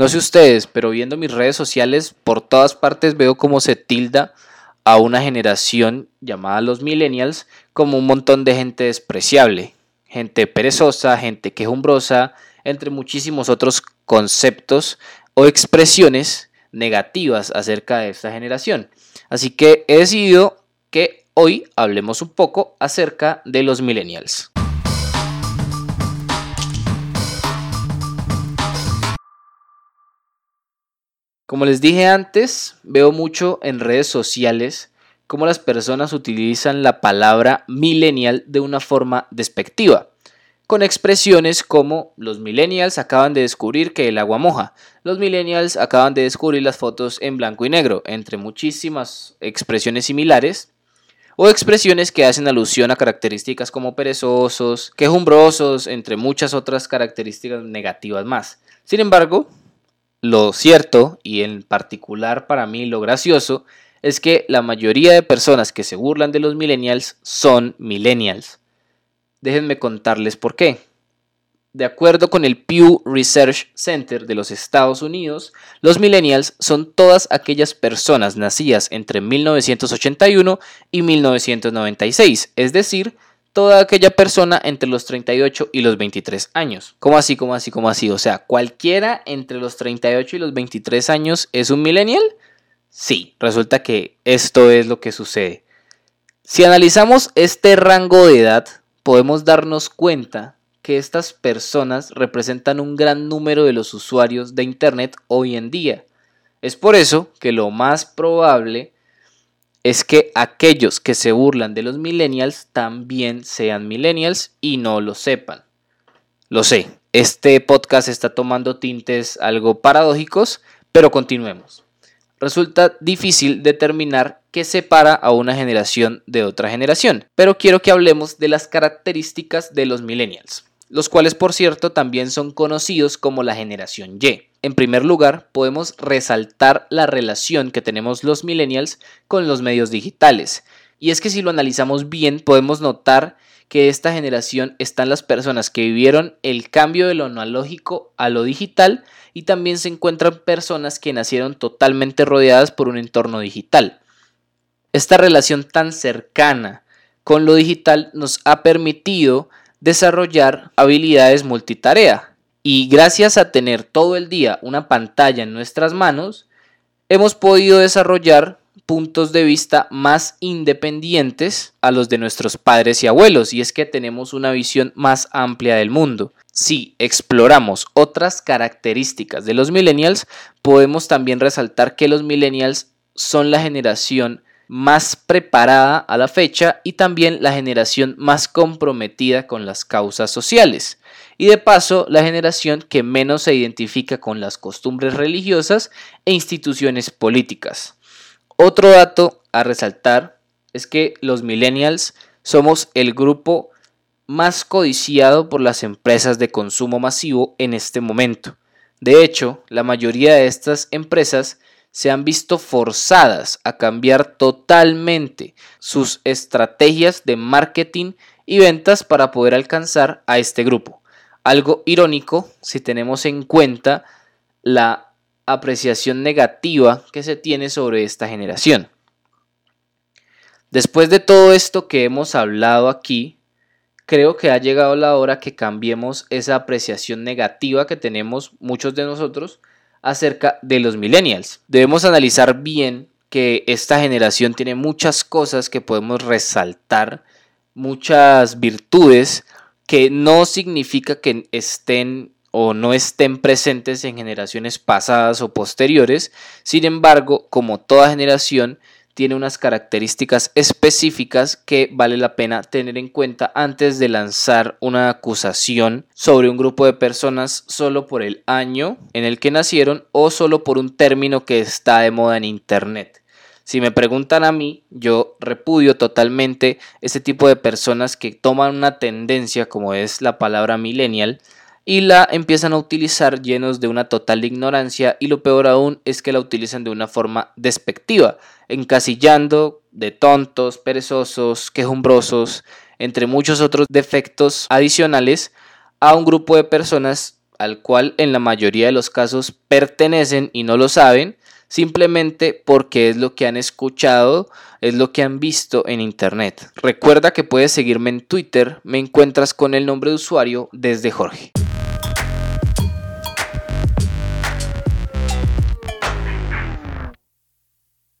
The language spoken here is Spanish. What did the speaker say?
No sé ustedes, pero viendo mis redes sociales, por todas partes veo cómo se tilda a una generación llamada los millennials como un montón de gente despreciable, gente perezosa, gente quejumbrosa, entre muchísimos otros conceptos o expresiones negativas acerca de esta generación. Así que he decidido que hoy hablemos un poco acerca de los millennials. Como les dije antes, veo mucho en redes sociales cómo las personas utilizan la palabra millennial de una forma despectiva, con expresiones como los millennials acaban de descubrir que el agua moja, los millennials acaban de descubrir las fotos en blanco y negro, entre muchísimas expresiones similares, o expresiones que hacen alusión a características como perezosos, quejumbrosos, entre muchas otras características negativas más. Sin embargo, lo cierto, y en particular para mí lo gracioso, es que la mayoría de personas que se burlan de los millennials son millennials. Déjenme contarles por qué. De acuerdo con el Pew Research Center de los Estados Unidos, los millennials son todas aquellas personas nacidas entre 1981 y 1996, es decir, toda aquella persona entre los 38 y los 23 años. ¿Cómo así, cómo así, cómo así? O sea, cualquiera entre los 38 y los 23 años es un millennial. Sí, resulta que esto es lo que sucede. Si analizamos este rango de edad, podemos darnos cuenta que estas personas representan un gran número de los usuarios de Internet hoy en día. Es por eso que lo más probable es que aquellos que se burlan de los millennials también sean millennials y no lo sepan. Lo sé, este podcast está tomando tintes algo paradójicos, pero continuemos. Resulta difícil determinar qué separa a una generación de otra generación, pero quiero que hablemos de las características de los millennials los cuales por cierto también son conocidos como la generación Y. En primer lugar, podemos resaltar la relación que tenemos los millennials con los medios digitales. Y es que si lo analizamos bien, podemos notar que esta generación están las personas que vivieron el cambio de lo analógico a lo digital y también se encuentran personas que nacieron totalmente rodeadas por un entorno digital. Esta relación tan cercana con lo digital nos ha permitido desarrollar habilidades multitarea. Y gracias a tener todo el día una pantalla en nuestras manos, hemos podido desarrollar puntos de vista más independientes a los de nuestros padres y abuelos, y es que tenemos una visión más amplia del mundo. Si exploramos otras características de los millennials, podemos también resaltar que los millennials son la generación más preparada a la fecha y también la generación más comprometida con las causas sociales. Y de paso, la generación que menos se identifica con las costumbres religiosas e instituciones políticas. Otro dato a resaltar es que los millennials somos el grupo más codiciado por las empresas de consumo masivo en este momento. De hecho, la mayoría de estas empresas se han visto forzadas a cambiar totalmente sus estrategias de marketing y ventas para poder alcanzar a este grupo. Algo irónico si tenemos en cuenta la apreciación negativa que se tiene sobre esta generación. Después de todo esto que hemos hablado aquí, creo que ha llegado la hora que cambiemos esa apreciación negativa que tenemos muchos de nosotros acerca de los millennials. Debemos analizar bien que esta generación tiene muchas cosas que podemos resaltar, muchas virtudes que no significa que estén o no estén presentes en generaciones pasadas o posteriores. Sin embargo, como toda generación, tiene unas características específicas que vale la pena tener en cuenta antes de lanzar una acusación sobre un grupo de personas solo por el año en el que nacieron o solo por un término que está de moda en Internet. Si me preguntan a mí, yo repudio totalmente ese tipo de personas que toman una tendencia como es la palabra millennial y la empiezan a utilizar llenos de una total ignorancia y lo peor aún es que la utilizan de una forma despectiva, encasillando de tontos, perezosos, quejumbrosos, entre muchos otros defectos adicionales a un grupo de personas al cual en la mayoría de los casos pertenecen y no lo saben, simplemente porque es lo que han escuchado, es lo que han visto en internet. Recuerda que puedes seguirme en Twitter, me encuentras con el nombre de usuario desde Jorge.